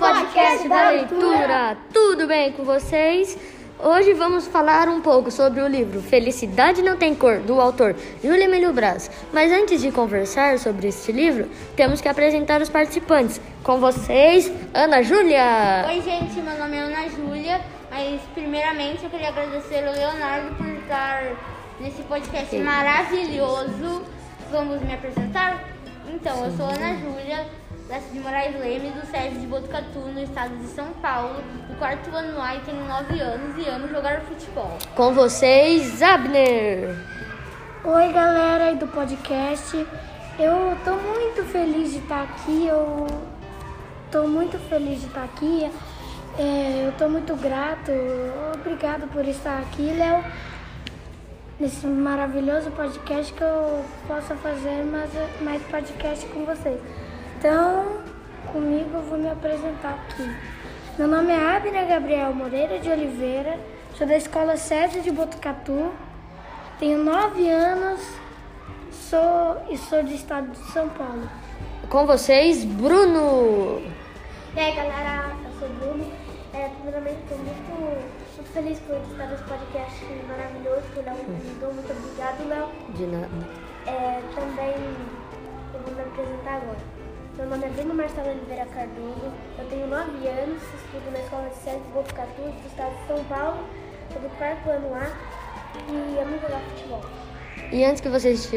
podcast da leitura. Tudo bem com vocês? Hoje vamos falar um pouco sobre o livro Felicidade Não Tem Cor, do autor Júlia Emílio Braz. Mas antes de conversar sobre este livro, temos que apresentar os participantes. Com vocês, Ana Júlia. Oi, gente, meu nome é Ana Júlia, mas primeiramente eu queria agradecer ao Leonardo por estar nesse podcast Sim. maravilhoso. Vamos me apresentar? Então, eu sou Ana Júlia, da de Moraes Leme, do SESI de Botucatu, no estado de São Paulo, do quarto ano A e tenho 9 anos e amo jogar futebol. Com vocês, Abner. Oi, galera aí do podcast. Eu tô muito feliz de estar aqui. Eu tô muito feliz de estar aqui. É, eu tô muito grato. Obrigado por estar aqui, Léo. Nesse maravilhoso podcast que eu possa fazer mais, mais podcast com vocês. Então, comigo eu vou me apresentar aqui. Meu nome é Abner Gabriel Moreira de Oliveira. Sou da escola SESI de Botucatu. Tenho nove anos sou, e sou do estado de São Paulo. Com vocês, Bruno. E aí galera, eu sou o Bruno. É, primeiramente, estou muito, muito feliz por estar nesse podcast maravilhoso que o Léo me convidou. Muito obrigado, Léo. De nada. É, também eu vou me apresentar agora. Meu nome é Bruno Marcelo Oliveira Cardoso. Eu tenho 9 anos, estudo na Escola de de Botucatu, do estado de São Paulo. Sou do quarto ano A e amo jogar futebol. E antes que vocês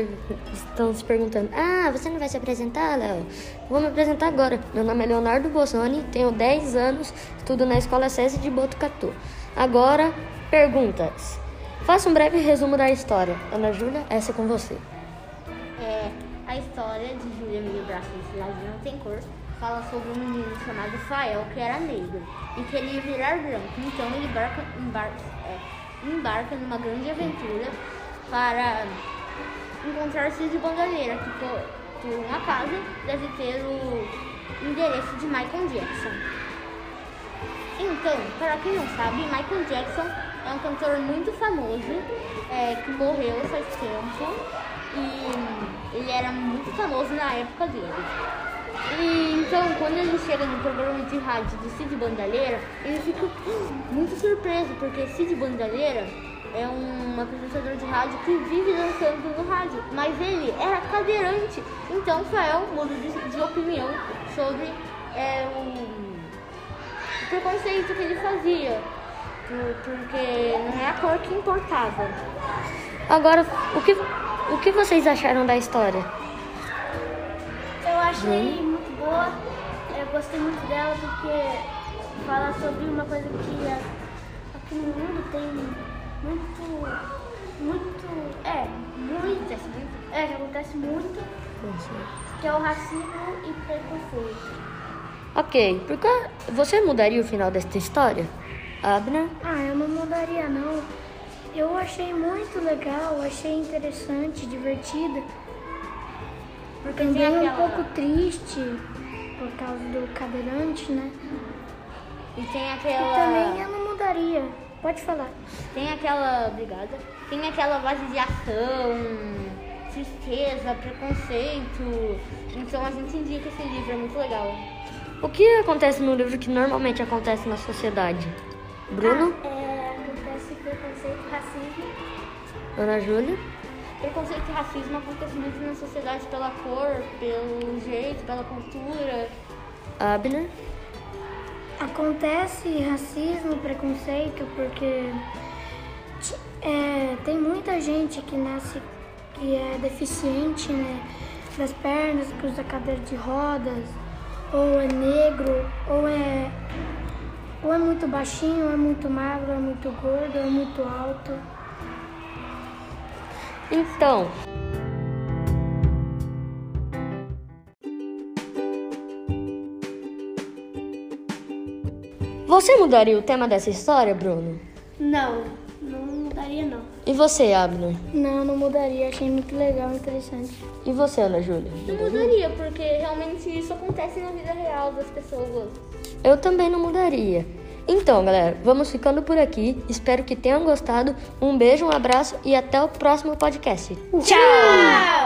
estão se perguntando, ah, você não vai se apresentar, Léo? Vou me apresentar agora. Meu nome é Leonardo Bossoni, tenho 10 anos, estudo na Escola SESI de Botucatu. Agora, perguntas. Faça um breve resumo da história. Ana Júlia, essa é com você. É, a história de Júlia Emílio Braço Felicidade Não Tem Cor fala sobre um menino chamado Fael que era negro e queria virar branco. Então ele embarca, embarca, é, embarca numa grande aventura para encontrar Cid Bandalheira, que por, por acaso deve ter o endereço de Michael Jackson. Então, para quem não sabe, Michael Jackson é um cantor muito famoso é, que morreu faz tempo e ele era muito famoso na época dele. E então, quando ele chega no programa de rádio do Cid Bandalheira, ele fica muito surpreso, porque Cid Bandalheira é um apresentador de rádio que vive dançando no rádio, mas ele era cadeirante. Então, Fael muda de, de opinião sobre é, o o preconceito que ele fazia, por- porque não é a cor que importava. Agora, o que, o que vocês acharam da história? Eu achei muito boa, eu gostei muito dela porque fala sobre uma coisa que aqui no mundo tem muito, muito, é, muito, é, que acontece muito, que é o racismo e preconceito. Ok, por que você mudaria o final desta história? Abner? Ah, eu não mudaria não. Eu achei muito legal, achei interessante, divertida. Porque Também um aquela, pouco triste por causa do cadeirante, né? e tem E aquela, também eu não mudaria. Pode falar. tem aquela, obrigada, tem aquela base de ação, tristeza, preconceito. Então a gente indica esse livro, é muito legal. O que acontece no livro que normalmente acontece na sociedade? Bruno? É, acontece preconceito, Ana Júlia? Preconceito e racismo acontece muito na sociedade pela cor, pelo jeito, pela cultura. Abner? Acontece racismo, preconceito, porque é, tem muita gente que nasce que é deficiente, né? Das pernas, que usa cadeira de rodas, ou é negro, ou é, ou é muito baixinho, ou é muito magro, ou é muito gordo, ou é muito alto. Então. Você mudaria o tema dessa história, Bruno? Não, não mudaria não. E você, Abner? Não, não mudaria, achei muito legal, interessante. E você, Ana Júlia? Não mudaria, porque realmente isso acontece na vida real das pessoas. Eu também não mudaria. Então, galera, vamos ficando por aqui. Espero que tenham gostado. Um beijo, um abraço e até o próximo podcast. Tchau!